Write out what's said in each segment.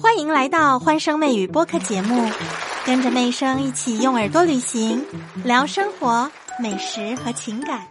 欢迎来到欢声妹语播客节目，跟着妹声一起用耳朵旅行，聊生活、美食和情感。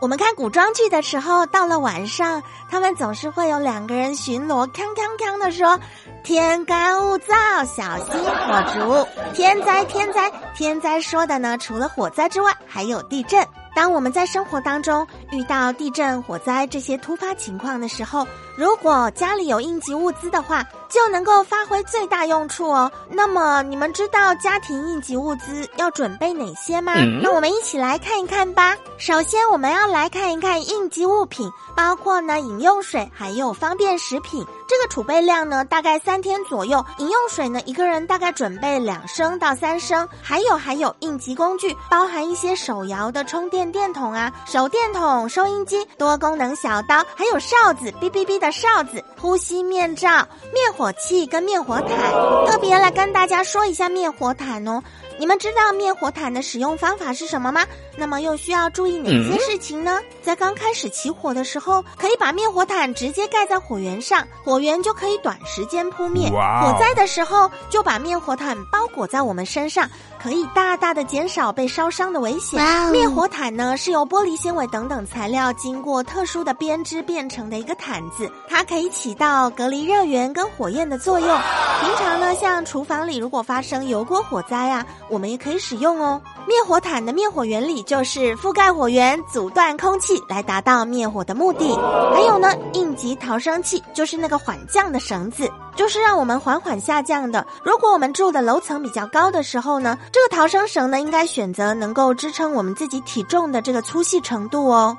我们看古装剧的时候，到了晚上，他们总是会有两个人巡逻，锵锵锵的说：“天干物燥，小心火烛。”天灾，天灾，天灾说的呢，除了火灾之外，还有地震。当我们在生活当中遇到地震、火灾这些突发情况的时候，如果家里有应急物资的话，就能够发挥最大用处哦。那么你们知道家庭应急物资要准备哪些吗？那我们一起来看一看吧。首先，我们要来看一看应急物品，包括呢饮用水，还有方便食品。这个储备量呢，大概三天左右。饮用水呢，一个人大概准备两升到三升。还有还有应急工具，包含一些手摇的充电电筒啊，手电筒、收音机、多功能小刀，还有哨子，哔哔哔的哨子，呼吸面罩、灭火器跟灭火毯。特别来跟大家说一下灭火毯哦。你们知道灭火毯的使用方法是什么吗？那么又需要注意哪些事情呢？在刚开始起火的时候，可以把灭火毯直接盖在火源上，火源就可以短时间扑灭。火灾的时候，就把灭火毯包裹在我们身上，可以大大的减少被烧伤的危险。灭火毯呢，是由玻璃纤维等等材料经过特殊的编织变成的一个毯子，它可以起到隔离热源跟火焰的作用。平常呢，像厨房里如果发生油锅火灾啊。我们也可以使用哦。灭火毯的灭火原理就是覆盖火源，阻断空气，来达到灭火的目的。还有呢，应急逃生器就是那个缓降的绳子，就是让我们缓缓下降的。如果我们住的楼层比较高的时候呢，这个逃生绳呢，应该选择能够支撑我们自己体重的这个粗细程度哦。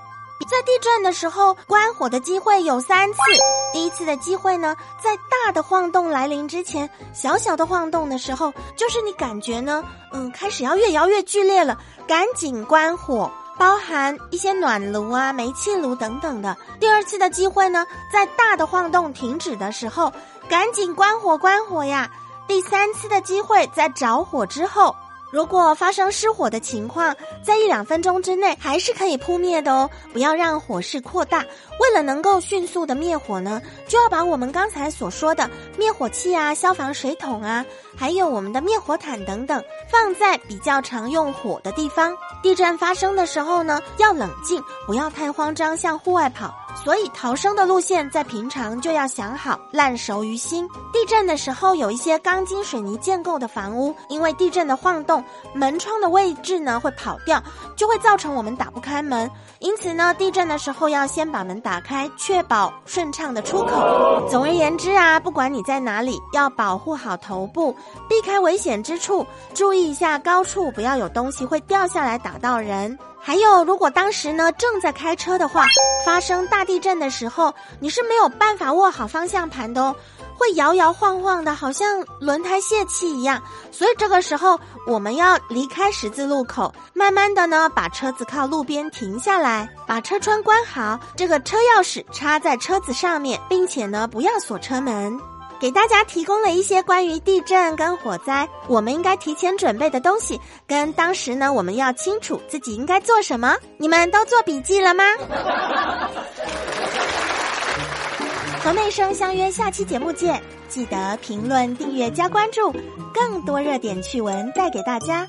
在地震的时候，关火的机会有三次。第一次的机会呢，在大的晃动来临之前，小小的晃动的时候，就是你感觉呢，嗯，开始要越摇越剧烈了，赶紧关火，包含一些暖炉啊、煤气炉等等的。第二次的机会呢，在大的晃动停止的时候，赶紧关火关火呀。第三次的机会在着火之后。如果发生失火的情况，在一两分钟之内还是可以扑灭的哦，不要让火势扩大。为了能够迅速的灭火呢，就要把我们刚才所说的灭火器啊、消防水桶啊，还有我们的灭火毯等等，放在比较常用火的地方。地震发生的时候呢，要冷静，不要太慌张，向户外跑。所以逃生的路线在平常就要想好，烂熟于心。地震的时候，有一些钢筋水泥建构的房屋，因为地震的晃动，门窗的位置呢会跑掉，就会造成我们打不开门。因此呢，地震的时候要先把门打开，确保顺畅的出口。总而言之啊，不管你在哪里，要保护好头部，避开危险之处，注意一下高处不要有东西会掉下来打到人。还有，如果当时呢正在开车的话，发生大地震的时候，你是没有办法握好方向盘的哦，会摇摇晃晃的，好像轮胎泄气一样。所以这个时候，我们要离开十字路口，慢慢的呢把车子靠路边停下来，把车窗关好，这个车钥匙插在车子上面，并且呢不要锁车门。给大家提供了一些关于地震跟火灾，我们应该提前准备的东西，跟当时呢，我们要清楚自己应该做什么。你们都做笔记了吗？和妹生相约下期节目见，记得评论、订阅、加关注，更多热点趣闻带给大家。